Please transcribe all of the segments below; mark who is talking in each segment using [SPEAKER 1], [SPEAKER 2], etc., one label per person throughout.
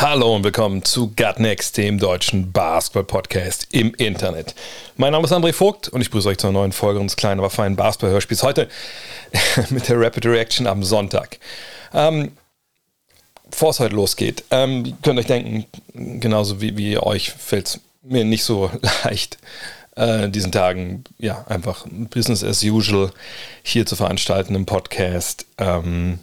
[SPEAKER 1] Hallo und willkommen zu Gut Next, dem deutschen Basketball-Podcast im Internet. Mein Name ist André Vogt und ich begrüße euch zu einer neuen Folge unseres kleinen, aber feinen Basketball-Hörspiels. Heute mit der Rapid Reaction am Sonntag. Ähm, Bevor es heute losgeht, ähm, könnt ihr euch denken, genauso wie, wie euch fällt es mir nicht so leicht, äh, in diesen Tagen ja einfach Business as usual hier zu veranstalten im Podcast. Ähm,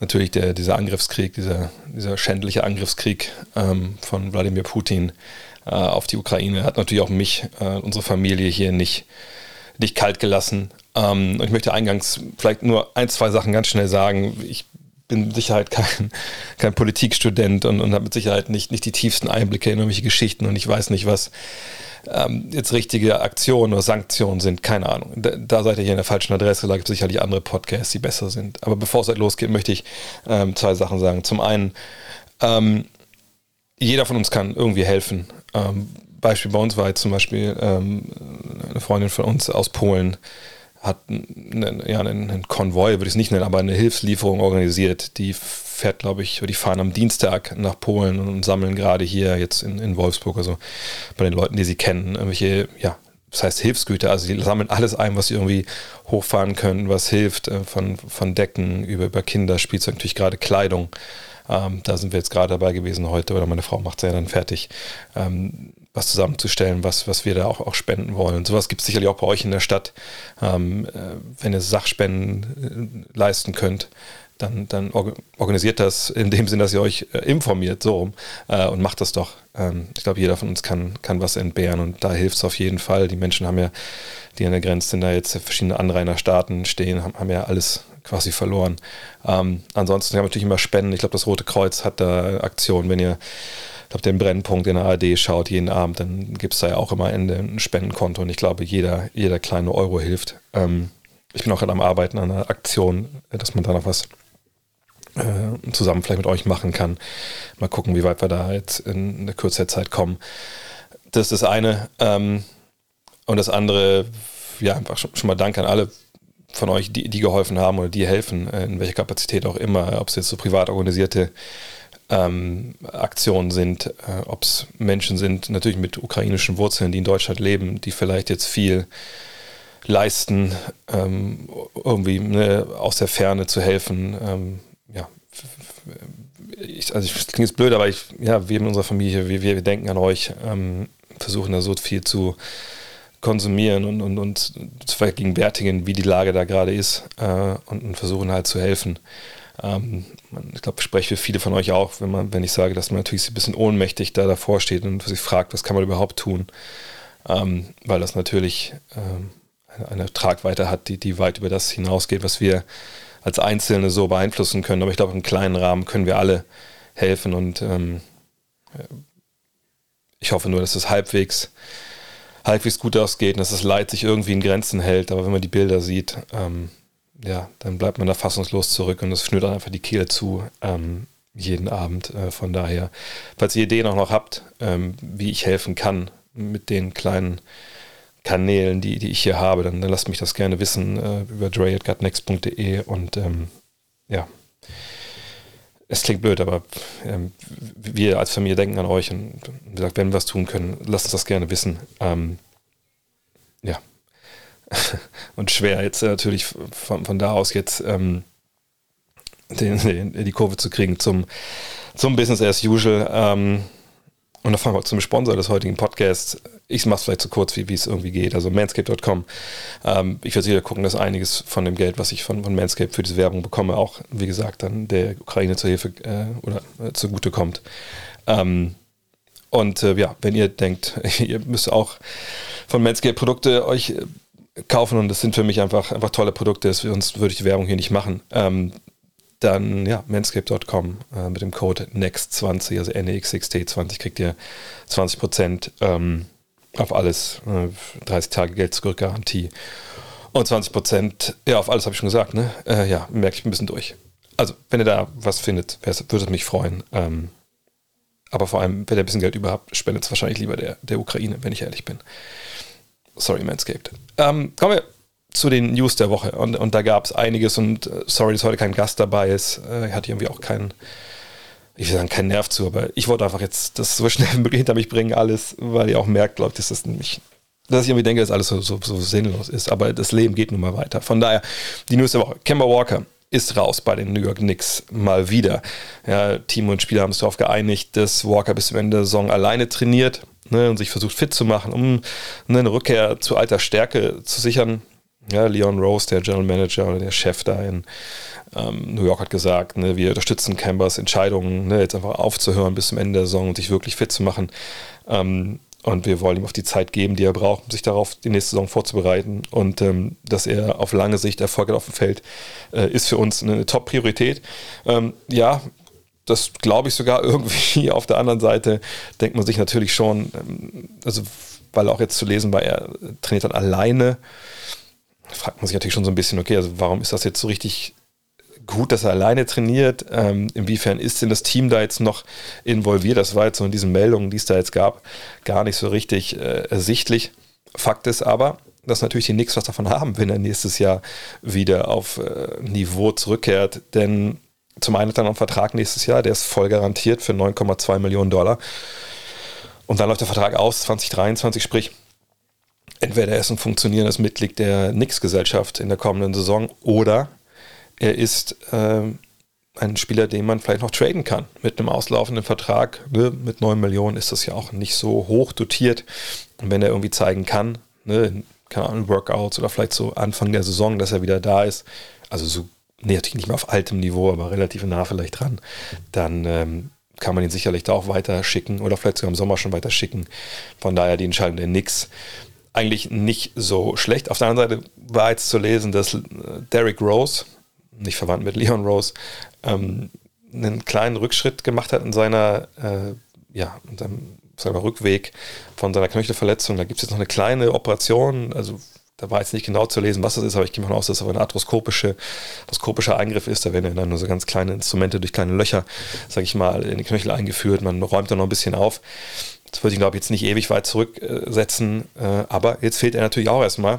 [SPEAKER 1] natürlich der, dieser Angriffskrieg, dieser, dieser schändliche Angriffskrieg ähm, von Wladimir Putin äh, auf die Ukraine hat natürlich auch mich, äh, unsere Familie hier nicht, nicht kalt gelassen. Ähm, ich möchte eingangs vielleicht nur ein, zwei Sachen ganz schnell sagen. Ich bin mit Sicherheit kein, kein Politikstudent und, und habe mit Sicherheit nicht, nicht die tiefsten Einblicke in irgendwelche Geschichten und ich weiß nicht, was ähm, jetzt richtige Aktionen oder Sanktionen sind. Keine Ahnung. Da, da seid ihr hier in der falschen Adresse. Da gibt es sicherlich andere Podcasts, die besser sind. Aber bevor es halt losgeht, möchte ich ähm, zwei Sachen sagen. Zum einen, ähm, jeder von uns kann irgendwie helfen. Ähm, Beispiel bei uns war jetzt zum Beispiel ähm, eine Freundin von uns aus Polen, hat einen, ja, einen Konvoi, würde ich es nicht nennen, aber eine Hilfslieferung organisiert. Die fährt, glaube ich, die fahren am Dienstag nach Polen und sammeln gerade hier jetzt in, in Wolfsburg, also bei den Leuten, die sie kennen, irgendwelche, ja, das heißt Hilfsgüter, also die sammeln alles ein, was sie irgendwie hochfahren können, was hilft, äh, von, von Decken über, über Kinderspielzeug, natürlich gerade Kleidung. Ähm, da sind wir jetzt gerade dabei gewesen heute, oder meine Frau macht es ja dann fertig, ähm, was zusammenzustellen, was, was wir da auch, auch spenden wollen. Und sowas gibt es sicherlich auch bei euch in der Stadt. Ähm, äh, wenn ihr Sachspenden äh, leisten könnt, dann, dann organisiert das in dem Sinn, dass ihr euch äh, informiert, so rum, äh, und macht das doch. Ähm, ich glaube, jeder von uns kann, kann was entbehren und da hilft es auf jeden Fall. Die Menschen haben ja, die an der Grenze sind, da jetzt verschiedene Anrainerstaaten stehen, haben, haben ja alles quasi verloren. Ähm, ansonsten kann man natürlich immer spenden. Ich glaube, das Rote Kreuz hat da Aktionen, wenn ihr ich glaube, den Brennpunkt in der ARD schaut jeden Abend, dann gibt es da ja auch immer Ende ein Spendenkonto und ich glaube, jeder, jeder kleine Euro hilft. Ähm, ich bin auch gerade am Arbeiten an einer Aktion, dass man da noch was äh, zusammen vielleicht mit euch machen kann. Mal gucken, wie weit wir da jetzt in der Kürze der Zeit kommen. Das ist das eine. Ähm, und das andere, ja, einfach schon, schon mal Dank an alle von euch, die, die geholfen haben oder die helfen, äh, in welcher Kapazität auch immer, ob es jetzt so privat organisierte ähm, Aktionen sind, äh, ob es Menschen sind, natürlich mit ukrainischen Wurzeln, die in Deutschland leben, die vielleicht jetzt viel leisten, ähm, irgendwie ne, aus der Ferne zu helfen. Ähm, ja, ich, also ich klingt jetzt blöd, aber ich, ja, wir in unserer Familie, wir, wir denken an euch, ähm, versuchen da so viel zu konsumieren und, und, und zu vergegenwärtigen, wie die Lage da gerade ist äh, und, und versuchen halt zu helfen. Ähm, ich glaube, ich spreche für viele von euch auch, wenn, man, wenn ich sage, dass man natürlich ein bisschen ohnmächtig da davor steht und sich fragt, was kann man überhaupt tun, ähm, weil das natürlich ähm, eine, eine, Tragweite hat, die, die weit über das hinausgeht, was wir als Einzelne so beeinflussen können. Aber ich glaube, im kleinen Rahmen können wir alle helfen und ähm, ich hoffe nur, dass es halbwegs, halbwegs gut ausgeht und dass das Leid sich irgendwie in Grenzen hält. Aber wenn man die Bilder sieht, ähm, ja, dann bleibt man da fassungslos zurück und es schnürt dann einfach die Kehle zu ähm, jeden Abend. Äh, von daher, falls ihr Ideen auch noch habt, ähm, wie ich helfen kann mit den kleinen Kanälen, die, die ich hier habe, dann, dann lasst mich das gerne wissen äh, über dre.gutnext.de und ähm, ja, es klingt blöd, aber ähm, wir als Familie denken an euch und wie gesagt, wenn wir was tun können, lasst uns das gerne wissen. Ähm, ja, und schwer jetzt äh, natürlich von, von da aus jetzt ähm, den, den, die Kurve zu kriegen zum, zum Business as usual. Ähm, und da fangen wir zum Sponsor des heutigen Podcasts. Ich mache es vielleicht so kurz, wie, wie es irgendwie geht. Also manscape.com. Ähm, ich werde sicher gucken, dass einiges von dem Geld, was ich von, von Manscape für diese Werbung bekomme, auch, wie gesagt, dann der Ukraine zur Hilfe äh, oder äh, zugute kommt. Ähm, und äh, ja, wenn ihr denkt, ihr müsst auch von Manscape Produkte euch äh, kaufen und das sind für mich einfach, einfach tolle Produkte, sonst würde ich die Werbung hier nicht machen. Ähm, dann ja, manscape.com äh, mit dem Code NEXT20, also NEXXT20 kriegt ihr 20% ähm, auf alles. Äh, 30 Tage Geld zurückgarantie. Und 20 Prozent, ja, auf alles habe ich schon gesagt, ne? Äh, ja, merke ich ein bisschen durch. Also, wenn ihr da was findet, würde es mich freuen. Ähm, aber vor allem, wenn ihr ein bisschen Geld überhaupt, spendet es wahrscheinlich lieber der, der Ukraine, wenn ich ehrlich bin. Sorry, Manscaped. Ähm, kommen wir zu den News der Woche. Und, und da gab es einiges. Und äh, sorry, dass heute kein Gast dabei ist. Äh, hatte irgendwie auch keinen, ich will sagen, keinen Nerv zu. Aber ich wollte einfach jetzt das so schnell hinter mich bringen, alles, weil ihr auch merkt, glaube dass das nämlich dass ich irgendwie denke, dass alles so, so, so, sinnlos ist. Aber das Leben geht nun mal weiter. Von daher, die News der Woche. Kemba Walker ist raus bei den New York Knicks mal wieder. Ja, Team und Spieler haben sich darauf geeinigt, dass Walker bis zum Ende der Saison alleine trainiert ne, und sich versucht fit zu machen, um ne, eine Rückkehr zu alter Stärke zu sichern. Ja, Leon Rose, der General Manager oder der Chef da in ähm, New York, hat gesagt, ne, wir unterstützen Cambers Entscheidungen, ne, jetzt einfach aufzuhören bis zum Ende der Saison und sich wirklich fit zu machen. Ähm, und wir wollen ihm auf die Zeit geben, die er braucht, um sich darauf die nächste Saison vorzubereiten. Und ähm, dass er auf lange Sicht Erfolg hat auf dem Feld, äh, ist für uns eine Top-Priorität. Ähm, ja, das glaube ich sogar irgendwie. Auf der anderen Seite denkt man sich natürlich schon, ähm, also weil auch jetzt zu lesen war, er trainiert dann alleine, fragt man sich natürlich schon so ein bisschen, okay, also warum ist das jetzt so richtig gut, dass er alleine trainiert. Ähm, inwiefern ist denn das Team da jetzt noch involviert? Das war jetzt so in diesen Meldungen, die es da jetzt gab, gar nicht so richtig äh, ersichtlich. Fakt ist aber, dass natürlich die Knicks was davon haben, wenn er nächstes Jahr wieder auf äh, Niveau zurückkehrt. Denn zum einen hat er noch einen Vertrag nächstes Jahr, der ist voll garantiert für 9,2 Millionen Dollar. Und dann läuft der Vertrag aus 2023, sprich, entweder er ist ein funktionierendes Mitglied der Knicks-Gesellschaft in der kommenden Saison oder er ist äh, ein Spieler, den man vielleicht noch traden kann. Mit einem auslaufenden Vertrag, ne, mit 9 Millionen ist das ja auch nicht so hoch dotiert. Und wenn er irgendwie zeigen kann, ne, keine Ahnung, Workouts oder vielleicht so Anfang der Saison, dass er wieder da ist, also so, nee, natürlich nicht mehr auf altem Niveau, aber relativ nah vielleicht dran, dann ähm, kann man ihn sicherlich da auch weiter schicken oder vielleicht sogar im Sommer schon weiter schicken. Von daher die Entscheidung der Nix eigentlich nicht so schlecht. Auf der anderen Seite war jetzt zu lesen, dass äh, Derrick Rose, nicht verwandt mit Leon Rose, ähm, einen kleinen Rückschritt gemacht hat in seiner, äh, ja, in seinem, seinem Rückweg von seiner Knöchelverletzung. Da gibt es jetzt noch eine kleine Operation, also da war jetzt nicht genau zu lesen, was das ist, aber ich gehe mal aus, dass es aber ein arthroskopische, arthroskopischer Eingriff ist. Da werden dann nur so ganz kleine Instrumente durch kleine Löcher, sage ich mal, in die Knöchel eingeführt. Man räumt da noch ein bisschen auf. Das würde ich, glaube ich, jetzt nicht ewig weit zurücksetzen. Äh, aber jetzt fehlt er natürlich auch erstmal.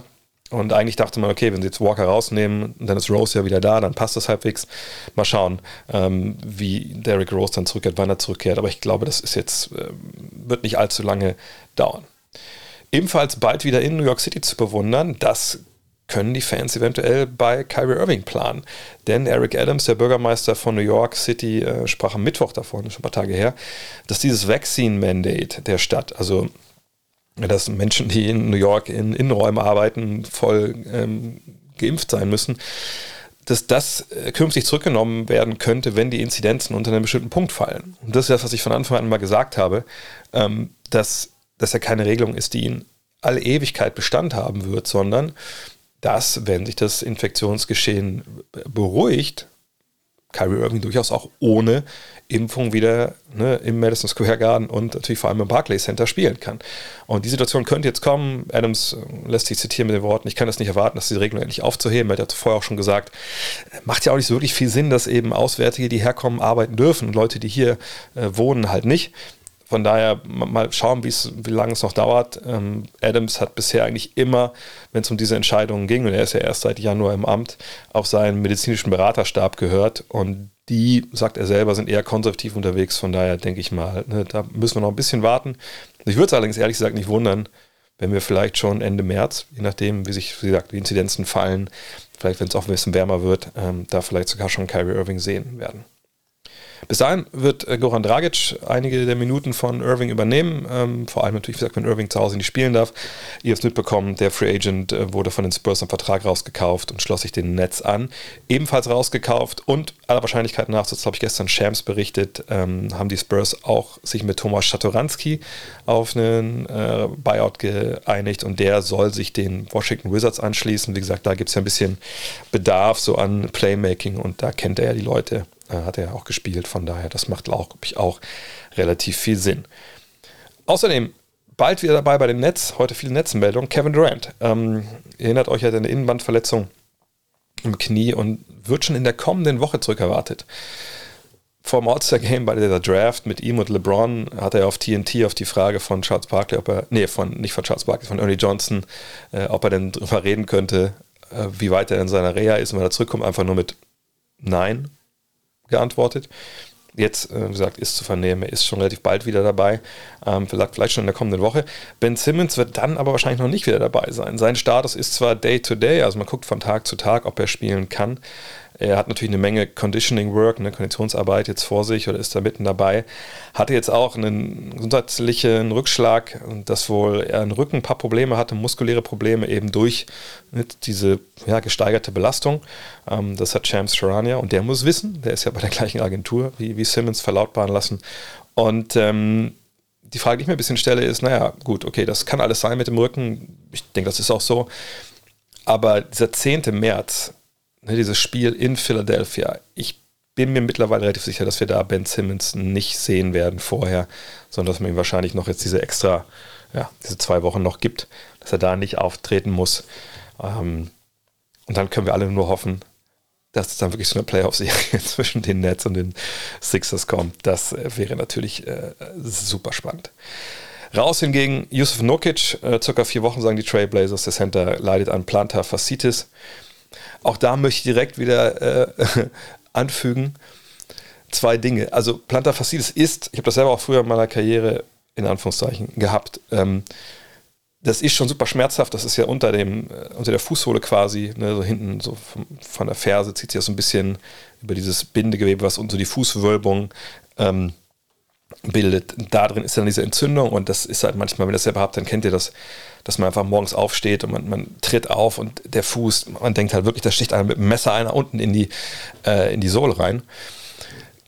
[SPEAKER 1] Und eigentlich dachte man, okay, wenn sie jetzt Walker rausnehmen, dann ist Rose ja wieder da, dann passt das halbwegs. Mal schauen, ähm, wie Derrick Rose dann zurückkehrt, wann er zurückkehrt. Aber ich glaube, das ist jetzt, äh, wird nicht allzu lange dauern. Ebenfalls bald wieder in New York City zu bewundern, das können die Fans eventuell bei Kyrie Irving planen. Denn Eric Adams, der Bürgermeister von New York City, äh, sprach am Mittwoch davon, schon ein paar Tage her, dass dieses Vaccine-Mandate der Stadt, also dass Menschen, die in New York in Innenräumen arbeiten, voll ähm, geimpft sein müssen, dass das äh, künftig zurückgenommen werden könnte, wenn die Inzidenzen unter einen bestimmten Punkt fallen. Und das ist das, was ich von Anfang an mal gesagt habe, ähm, dass das ja keine Regelung ist, die in alle Ewigkeit Bestand haben wird, sondern dass, wenn sich das Infektionsgeschehen beruhigt, Kyrie Irving durchaus auch ohne Impfung wieder ne, im Madison Square Garden und natürlich vor allem im Barclays Center spielen kann. Und die Situation könnte jetzt kommen. Adams lässt sich zitieren mit den Worten, ich kann das nicht erwarten, dass diese Regelung endlich aufzuheben. Er hat vorher auch schon gesagt, macht ja auch nicht so wirklich viel Sinn, dass eben Auswärtige, die herkommen, arbeiten dürfen und Leute, die hier äh, wohnen, halt nicht. Von daher mal schauen, wie lange es noch dauert. Ähm, Adams hat bisher eigentlich immer, wenn es um diese Entscheidungen ging, und er ist ja erst seit Januar im Amt, auf seinen medizinischen Beraterstab gehört. Und die, sagt er selber, sind eher konservativ unterwegs. Von daher denke ich mal, ne, da müssen wir noch ein bisschen warten. Ich würde es allerdings ehrlich gesagt nicht wundern, wenn wir vielleicht schon Ende März, je nachdem, wie sich, wie gesagt, die Inzidenzen fallen, vielleicht wenn es auch ein bisschen wärmer wird, ähm, da vielleicht sogar schon Kyrie Irving sehen werden. Bis dahin wird äh, Goran Dragic einige der Minuten von Irving übernehmen. Ähm, vor allem natürlich, wie gesagt, wenn Irving zu Hause nicht spielen darf. Ihr habt mitbekommen, der Free Agent äh, wurde von den Spurs am Vertrag rausgekauft und schloss sich den Netz an. Ebenfalls rausgekauft und aller Wahrscheinlichkeit nach, das habe ich gestern Shams berichtet, ähm, haben die Spurs auch sich mit Thomas Schatoranski auf einen äh, Buyout geeinigt und der soll sich den Washington Wizards anschließen. Wie gesagt, da gibt es ja ein bisschen Bedarf so an Playmaking und da kennt er ja die Leute hat er auch gespielt. Von daher, das macht, glaube ich, auch relativ viel Sinn. Außerdem bald wieder dabei bei den Nets. Heute viele Netzmeldungen. Kevin Durant. Ähm, erinnert euch, er hat eine Innenbandverletzung im Knie und wird schon in der kommenden Woche zurück erwartet. Vor dem All-Star-Game bei der Draft mit ihm und LeBron hat er auf TNT auf die Frage von Charles Barkley, ob er, nee, von, nicht von Charles Barkley, von Ernie Johnson, äh, ob er denn drüber reden könnte, äh, wie weit er in seiner Reha ist und wenn er zurückkommt, einfach nur mit Nein geantwortet. Jetzt, äh, wie gesagt, ist zu vernehmen, er ist schon relativ bald wieder dabei, ähm, vielleicht, vielleicht schon in der kommenden Woche. Ben Simmons wird dann aber wahrscheinlich noch nicht wieder dabei sein. Sein Status ist zwar Day-to-Day, -Day, also man guckt von Tag zu Tag, ob er spielen kann. Er hat natürlich eine Menge Conditioning Work, eine Konditionsarbeit jetzt vor sich oder ist da mitten dabei. Hatte jetzt auch einen gesundheitlichen Rückschlag, dass wohl er im Rücken ein paar Probleme hatte, muskuläre Probleme eben durch diese ja, gesteigerte Belastung. Ähm, das hat Shams Sharania und der muss wissen, der ist ja bei der gleichen Agentur wie, wie Simmons verlautbaren lassen. Und ähm, die Frage, die ich mir ein bisschen stelle, ist, naja, gut, okay, das kann alles sein mit dem Rücken. Ich denke, das ist auch so. Aber dieser 10. März, ne, dieses Spiel in Philadelphia, ich bin mir mittlerweile relativ sicher, dass wir da Ben Simmons nicht sehen werden vorher, sondern dass man ihm wahrscheinlich noch jetzt diese extra, ja, diese zwei Wochen noch gibt, dass er da nicht auftreten muss. Ähm, und dann können wir alle nur hoffen, dass es dann wirklich so eine Playoff-Serie zwischen den Nets und den Sixers kommt. Das äh, wäre natürlich äh, super spannend. Raus hingegen Yusuf Nokic, äh, circa vier Wochen sagen die Trailblazers, der Center leidet an Plantar Fascitis. Auch da möchte ich direkt wieder äh, anfügen, zwei Dinge. Also Plantar Fascitis ist, ich habe das selber auch früher in meiner Karriere in Anführungszeichen gehabt, ähm, das ist schon super schmerzhaft. Das ist ja unter, dem, äh, unter der Fußsohle quasi, ne, so hinten so von, von der Ferse zieht sich das so ein bisschen über dieses Bindegewebe, was unter die Fußwölbung ähm, bildet. Da drin ist dann diese Entzündung und das ist halt manchmal, wenn ihr das selber habt, dann kennt ihr das, dass man einfach morgens aufsteht und man, man tritt auf und der Fuß, man denkt halt wirklich, da sticht einer mit dem Messer einer unten in die, äh, in die Sohle rein.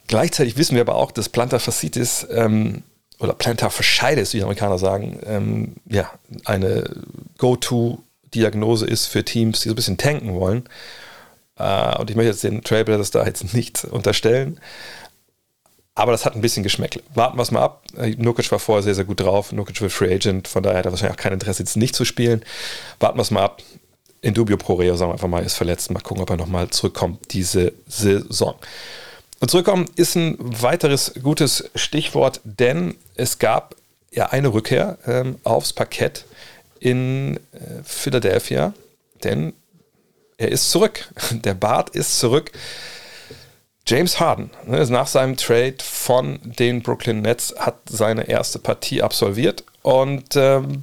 [SPEAKER 1] Gleichzeitig wissen wir aber auch, dass Plantar Fascitis ähm, oder Plantar Fasciitis, wie die Amerikaner sagen, ähm, ja, eine Go-To-Diagnose ist für Teams, die so ein bisschen tanken wollen. Äh, und ich möchte jetzt den Trailblazers da jetzt nicht unterstellen. Aber das hat ein bisschen Geschmäckle. Warten wir es mal ab. Äh, Nukic war vorher sehr, sehr gut drauf. Nukic wird Free Agent, von daher hat er wahrscheinlich auch kein Interesse, jetzt nicht zu spielen. Warten wir es mal ab. In dubio pro reo, sagen wir einfach mal, ist verletzt. Mal gucken, ob er nochmal zurückkommt diese Saison. Und zurückkommen ist ein weiteres gutes Stichwort, denn es gab ja eine Rückkehr ähm, aufs Parkett in äh, Philadelphia, denn er ist zurück. Der Bart ist zurück. James Harden, ne, nach seinem Trade von den Brooklyn Nets, hat seine erste Partie absolviert und ähm,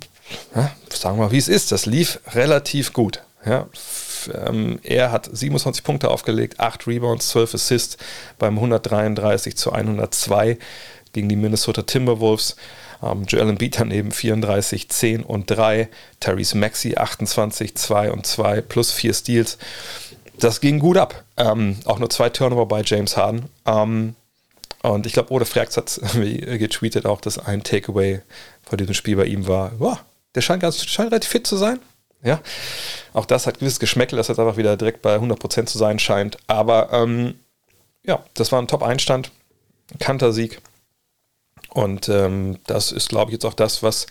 [SPEAKER 1] ja, sagen wir mal, wie es ist. Das lief relativ gut. Ja, ähm, er hat 27 Punkte aufgelegt, 8 Rebounds, 12 Assists beim 133 zu 102 gegen die Minnesota Timberwolves. Ähm, Joel Embiid daneben 34, 10 und 3. Therese Maxi 28, 2 und 2 plus 4 Steals. Das ging gut ab. Ähm, auch nur zwei Turnover bei James Harden. Ähm, und ich glaube, Ode Frax hat getweetet auch, dass ein Takeaway von diesem Spiel bei ihm war, wow, der scheint, ganz, scheint relativ fit zu sein. Ja, auch das hat gewisses Geschmäckel, dass jetzt einfach wieder direkt bei 100% zu sein scheint. Aber ähm, ja, das war ein Top-Einstand, Kantersieg. Und ähm, das ist, glaube ich, jetzt auch das, was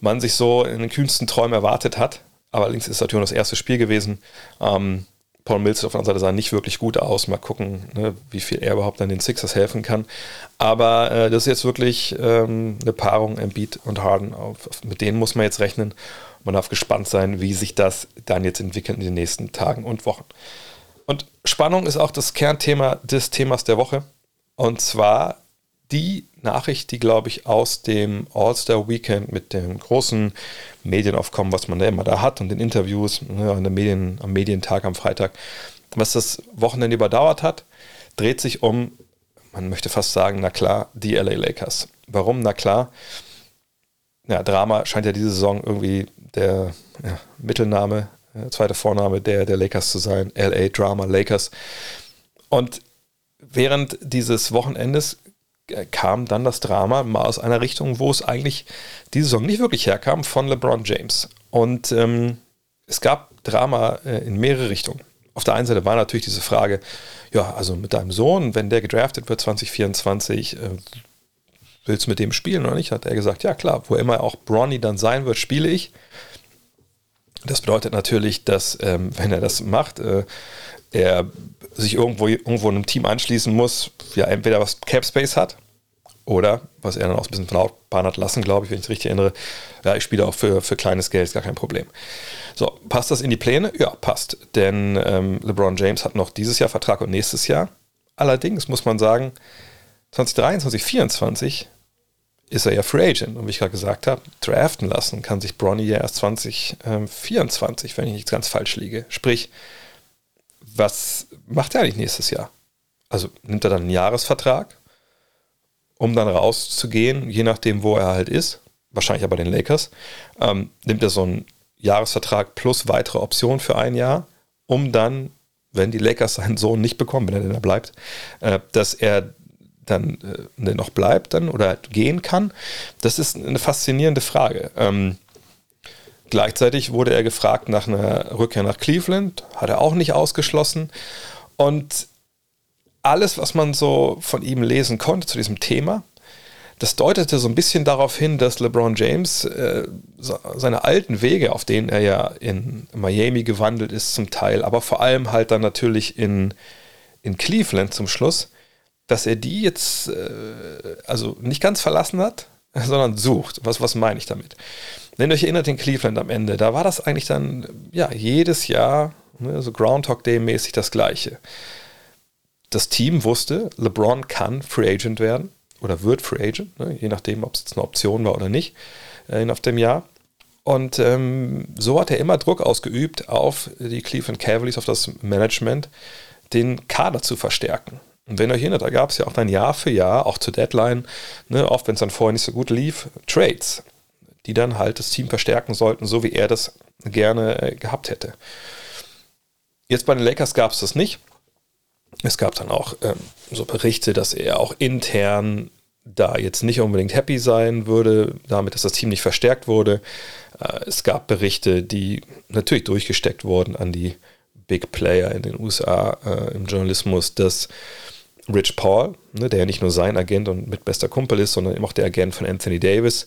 [SPEAKER 1] man sich so in den kühnsten Träumen erwartet hat. Allerdings ist es natürlich das erste Spiel gewesen. Ähm, Paul Mills auf der anderen Seite sah nicht wirklich gut aus. Mal gucken, ne, wie viel er überhaupt an den Sixers helfen kann. Aber äh, das ist jetzt wirklich ähm, eine Paarung Embiid und Harden. Auf, mit denen muss man jetzt rechnen. Man darf gespannt sein, wie sich das dann jetzt entwickelt in den nächsten Tagen und Wochen. Und Spannung ist auch das Kernthema des Themas der Woche. Und zwar die Nachricht, die, glaube ich, aus dem All-Star Weekend mit dem großen Medienaufkommen, was man da immer da hat und den Interviews ne, an der Medien, am Medientag am Freitag, was das Wochenende überdauert hat, dreht sich um, man möchte fast sagen, na klar, die LA Lakers. Warum? Na klar, ja, Drama scheint ja diese Saison irgendwie der ja, Mittelname, äh, zweite Vorname der, der Lakers zu sein. LA Drama Lakers. Und während dieses Wochenendes kam dann das Drama mal aus einer Richtung, wo es eigentlich diese Saison nicht wirklich herkam, von LeBron James. Und ähm, es gab Drama äh, in mehrere Richtungen. Auf der einen Seite war natürlich diese Frage, ja, also mit deinem Sohn, wenn der gedraftet wird 2024, äh, willst du mit dem spielen oder nicht? Hat er gesagt, ja klar, wo immer auch Bronny dann sein wird, spiele ich. Das bedeutet natürlich, dass, ähm, wenn er das macht, äh, er sich irgendwo, irgendwo einem Team anschließen muss, ja, entweder was Cap Space hat oder, was er dann auch ein bisschen verlautbaren hat lassen, glaube ich, wenn ich es richtig erinnere, ja, ich spiele auch für, für kleines Geld, ist gar kein Problem. So, passt das in die Pläne? Ja, passt. Denn ähm, LeBron James hat noch dieses Jahr Vertrag und nächstes Jahr. Allerdings muss man sagen, 2023, 2024 ist er ja Free Agent. Und wie ich gerade gesagt habe, draften lassen kann sich Bronny ja erst 2024, wenn ich nicht ganz falsch liege. Sprich, was macht er eigentlich nächstes Jahr? Also nimmt er dann einen Jahresvertrag, um dann rauszugehen, je nachdem, wo er halt ist, wahrscheinlich aber den Lakers, ähm, nimmt er so einen Jahresvertrag plus weitere Optionen für ein Jahr, um dann, wenn die Lakers seinen Sohn nicht bekommen, wenn er denn da bleibt, äh, dass er dann äh, noch bleibt dann oder gehen kann. Das ist eine faszinierende Frage. Ähm, gleichzeitig wurde er gefragt nach einer Rückkehr nach Cleveland, hat er auch nicht ausgeschlossen. Und alles, was man so von ihm lesen konnte zu diesem Thema, das deutete so ein bisschen darauf hin, dass LeBron James äh, seine alten Wege, auf denen er ja in Miami gewandelt ist zum Teil, aber vor allem halt dann natürlich in, in Cleveland zum Schluss, dass er die jetzt äh, also nicht ganz verlassen hat, sondern sucht. Was, was meine ich damit? Wenn ihr euch erinnert, in Cleveland am Ende, da war das eigentlich dann ja jedes Jahr ne, so Groundhog Day mäßig das Gleiche. Das Team wusste, LeBron kann Free Agent werden oder wird Free Agent, ne, je nachdem, ob es jetzt eine Option war oder nicht, äh, auf dem Jahr. Und ähm, so hat er immer Druck ausgeübt auf die Cleveland Cavaliers, auf das Management, den Kader zu verstärken. Und wenn ihr euch erinnert, da gab es ja auch dann Jahr für Jahr, auch zur Deadline, ne, oft wenn es dann vorher nicht so gut lief, Trades, die dann halt das Team verstärken sollten, so wie er das gerne äh, gehabt hätte. Jetzt bei den Lakers gab es das nicht. Es gab dann auch ähm, so Berichte, dass er auch intern da jetzt nicht unbedingt happy sein würde, damit, dass das Team nicht verstärkt wurde. Äh, es gab Berichte, die natürlich durchgesteckt wurden an die Big Player in den USA äh, im Journalismus, dass Rich Paul, ne, der ja nicht nur sein Agent und mitbester Kumpel ist, sondern eben auch der Agent von Anthony Davis,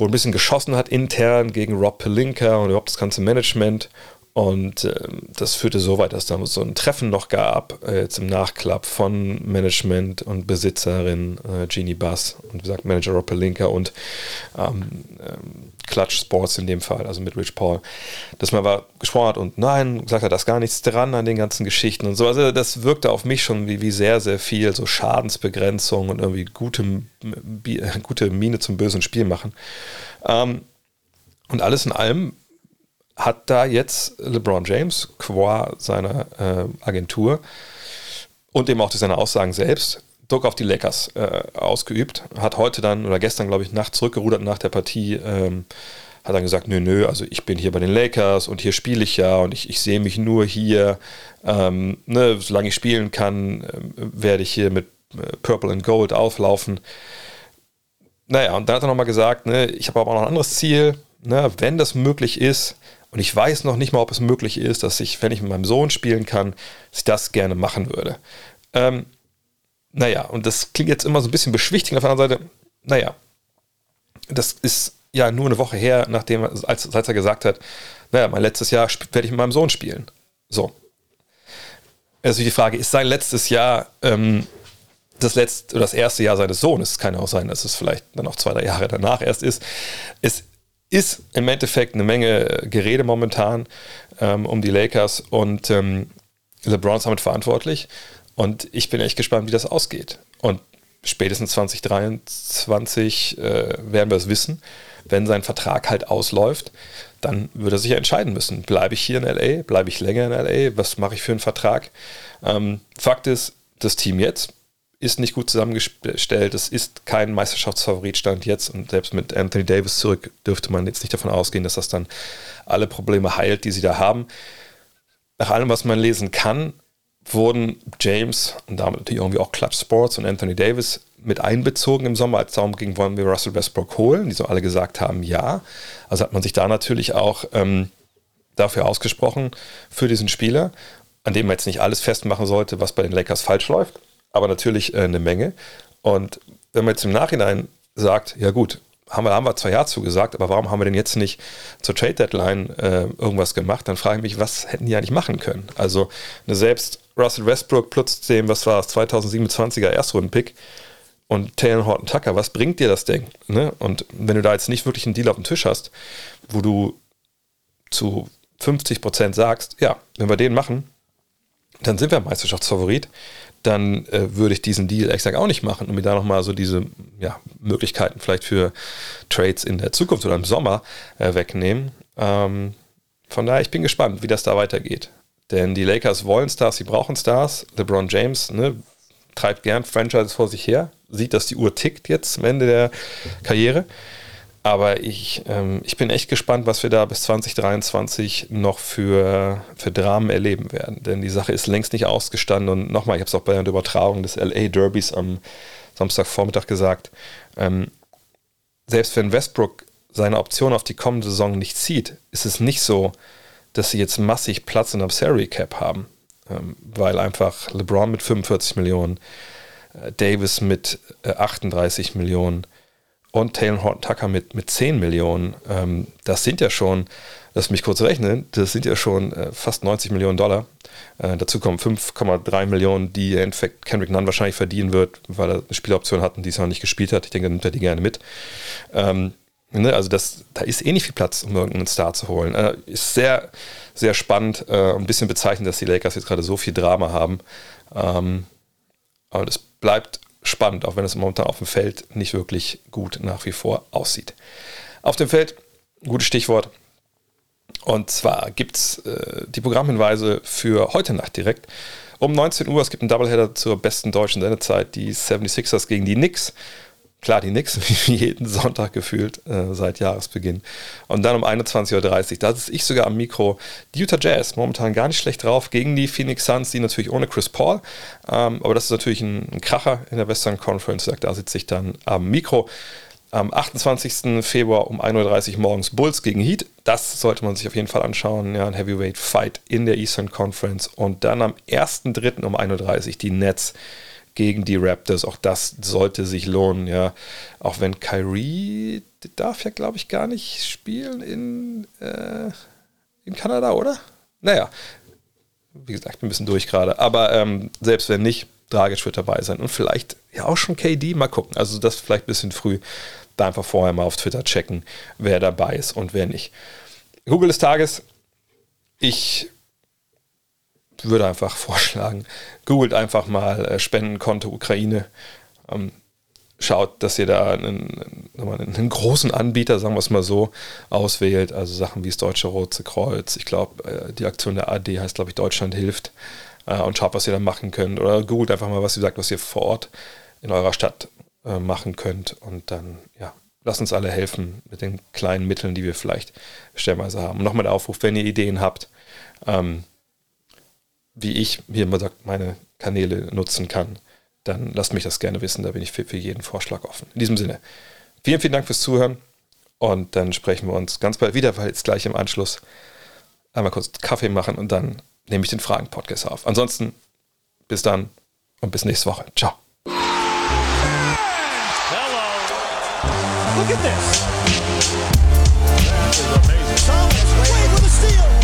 [SPEAKER 1] wohl ein bisschen geschossen hat intern gegen Rob Pelinka und überhaupt das ganze Management und äh, das führte so weit, dass da so ein Treffen noch gab, äh, jetzt im Nachklapp von Management und Besitzerin äh, Jeannie Bass und wie gesagt Manager Rob Pelinka und ähm, ähm, Clutch Sports in dem Fall, also mit Rich Paul, dass man aber gesprochen hat und nein, gesagt hat, da ist gar nichts dran an den ganzen Geschichten und so. Also das wirkte auf mich schon wie, wie sehr, sehr viel so Schadensbegrenzung und irgendwie gute, gute Miene zum bösen Spiel machen. Ähm, und alles in allem hat da jetzt LeBron James qua seiner äh, Agentur und eben auch durch seine Aussagen selbst Druck auf die Lakers äh, ausgeübt. Hat heute dann oder gestern, glaube ich, Nacht zurückgerudert nach der Partie. Ähm, hat dann gesagt, nö, nö, also ich bin hier bei den Lakers und hier spiele ich ja und ich, ich sehe mich nur hier. Ähm, ne, solange ich spielen kann, äh, werde ich hier mit äh, Purple and Gold auflaufen. Naja, und dann hat er nochmal gesagt, ne, ich habe aber auch noch ein anderes Ziel. Ne, wenn das möglich ist, und ich weiß noch nicht mal, ob es möglich ist, dass ich, wenn ich mit meinem Sohn spielen kann, dass ich das gerne machen würde. Ähm, naja, und das klingt jetzt immer so ein bisschen beschwichtigend auf der anderen Seite. Naja, das ist ja nur eine Woche her, nachdem als, als er gesagt hat, naja, mein letztes Jahr werde ich mit meinem Sohn spielen. So. Also die Frage, ist sein letztes Jahr ähm, das letzte oder das erste Jahr seines Sohnes? Es kann ja auch sein, dass es vielleicht dann auch zwei, drei Jahre danach erst ist. Es ist im Endeffekt eine Menge Gerede momentan ähm, um die Lakers und ähm, LeBron ist damit verantwortlich. Und ich bin echt gespannt, wie das ausgeht. Und spätestens 2023 äh, werden wir es wissen. Wenn sein Vertrag halt ausläuft, dann würde er sich ja entscheiden müssen. Bleibe ich hier in LA? Bleibe ich länger in LA? Was mache ich für einen Vertrag? Ähm, Fakt ist, das Team jetzt ist nicht gut zusammengestellt. Es ist kein Meisterschaftsfavoritstand jetzt und selbst mit Anthony Davis zurück dürfte man jetzt nicht davon ausgehen, dass das dann alle Probleme heilt, die sie da haben. Nach allem, was man lesen kann, wurden James und damit natürlich irgendwie auch Clutch Sports und Anthony Davis mit einbezogen im Sommer, als es darum ging, wollen wir Russell Westbrook holen, die so alle gesagt haben, ja. Also hat man sich da natürlich auch ähm, dafür ausgesprochen, für diesen Spieler, an dem man jetzt nicht alles festmachen sollte, was bei den Lakers falsch läuft aber natürlich äh, eine Menge. Und wenn man jetzt im Nachhinein sagt, ja gut, haben wir, haben wir zwei Jahre zugesagt, aber warum haben wir denn jetzt nicht zur Trade Deadline äh, irgendwas gemacht? Dann frage ich mich, was hätten die eigentlich machen können? Also selbst Russell Westbrook plus dem, was war es, 2027er Erstrunden-Pick und Taylor Horton Tucker, was bringt dir das Ding? Ne? Und wenn du da jetzt nicht wirklich einen Deal auf dem Tisch hast, wo du zu 50 Prozent sagst, ja, wenn wir den machen, dann sind wir Meisterschaftsfavorit, dann äh, würde ich diesen Deal exakt auch nicht machen und mir da nochmal so diese ja, Möglichkeiten vielleicht für Trades in der Zukunft oder im Sommer äh, wegnehmen. Ähm, von daher, ich bin gespannt, wie das da weitergeht. Denn die Lakers wollen Stars, sie brauchen Stars. LeBron James ne, treibt gern Franchises vor sich her, sieht, dass die Uhr tickt jetzt am Ende der Karriere. Aber ich, ähm, ich bin echt gespannt, was wir da bis 2023 noch für, für Dramen erleben werden. Denn die Sache ist längst nicht ausgestanden. Und nochmal, ich habe es auch bei der Übertragung des LA Derbys am Samstagvormittag gesagt. Ähm, selbst wenn Westbrook seine Option auf die kommende Saison nicht zieht, ist es nicht so, dass sie jetzt massig Platz in der Salary Cap haben. Ähm, weil einfach LeBron mit 45 Millionen, äh, Davis mit äh, 38 Millionen, und Taylor Horton Tucker mit, mit 10 Millionen. Ähm, das sind ja schon, lass mich kurz rechnen, das sind ja schon äh, fast 90 Millionen Dollar. Äh, dazu kommen 5,3 Millionen, die im Endeffekt Kendrick Nunn wahrscheinlich verdienen wird, weil er eine Spieloption hat und diesmal nicht gespielt hat. Ich denke, dann nimmt er die gerne mit. Ähm, ne, also das, da ist eh nicht viel Platz, um irgendeinen Star zu holen. Äh, ist sehr, sehr spannend äh, und ein bisschen bezeichnend, dass die Lakers jetzt gerade so viel Drama haben. Ähm, aber das bleibt spannend, auch wenn es momentan auf dem Feld nicht wirklich gut nach wie vor aussieht. Auf dem Feld, gutes Stichwort. Und zwar gibt es äh, die Programmhinweise für heute Nacht direkt. Um 19 Uhr, es gibt einen Doubleheader zur besten deutschen Sendezeit, die 76ers gegen die Knicks. Klar, die Knicks, wie jeden Sonntag gefühlt äh, seit Jahresbeginn. Und dann um 21.30 Uhr, da sitze ich sogar am Mikro. Die Utah Jazz, momentan gar nicht schlecht drauf, gegen die Phoenix Suns, die natürlich ohne Chris Paul. Ähm, aber das ist natürlich ein, ein, Kracher in der Western Conference. Da sitze ich dann am Mikro. Am 28. Februar um 1.30 Uhr morgens Bulls gegen Heat. Das sollte man sich auf jeden Fall anschauen. Ja, ein Heavyweight Fight in der Eastern Conference. Und dann am 1.3. um 1.30 Uhr die Nets gegen die Raptors. Auch das sollte sich lohnen, ja. Auch wenn Kyrie darf ja, glaube ich, gar nicht spielen in, äh, in Kanada, oder? Naja, wie gesagt, ein bisschen durch gerade. Aber ähm, selbst wenn nicht, Dragic wird dabei sein. Und vielleicht ja auch schon KD, mal gucken. Also das vielleicht ein bisschen früh. Da einfach vorher mal auf Twitter checken, wer dabei ist und wer nicht. Google des Tages. Ich würde einfach vorschlagen, googelt einfach mal äh, Spendenkonto Ukraine. Ähm, schaut, dass ihr da einen, einen, großen Anbieter, sagen wir es mal so, auswählt. Also Sachen wie das Deutsche Rote Kreuz. Ich glaube, äh, die Aktion der AD heißt, glaube ich, Deutschland hilft. Äh, und schaut, was ihr da machen könnt. Oder googelt einfach mal, was ihr sagt, was ihr vor Ort in eurer Stadt machen könnt. Und dann, ja, lasst uns alle helfen mit den kleinen Mitteln, die wir vielleicht stellenweise haben. Nochmal der Aufruf, wenn ihr Ideen habt, ähm, wie ich, wie immer sagt, meine Kanäle nutzen kann, dann lasst mich das gerne wissen. Da bin ich für, für jeden Vorschlag offen. In diesem Sinne, vielen, vielen Dank fürs Zuhören und dann sprechen wir uns ganz bald wieder, weil jetzt gleich im Anschluss einmal kurz Kaffee machen und dann nehme ich den Fragen-Podcast auf. Ansonsten bis dann und bis nächste Woche. Ciao.
[SPEAKER 2] Hello. Look at this. That is amazing. Thomas Wade with a steal.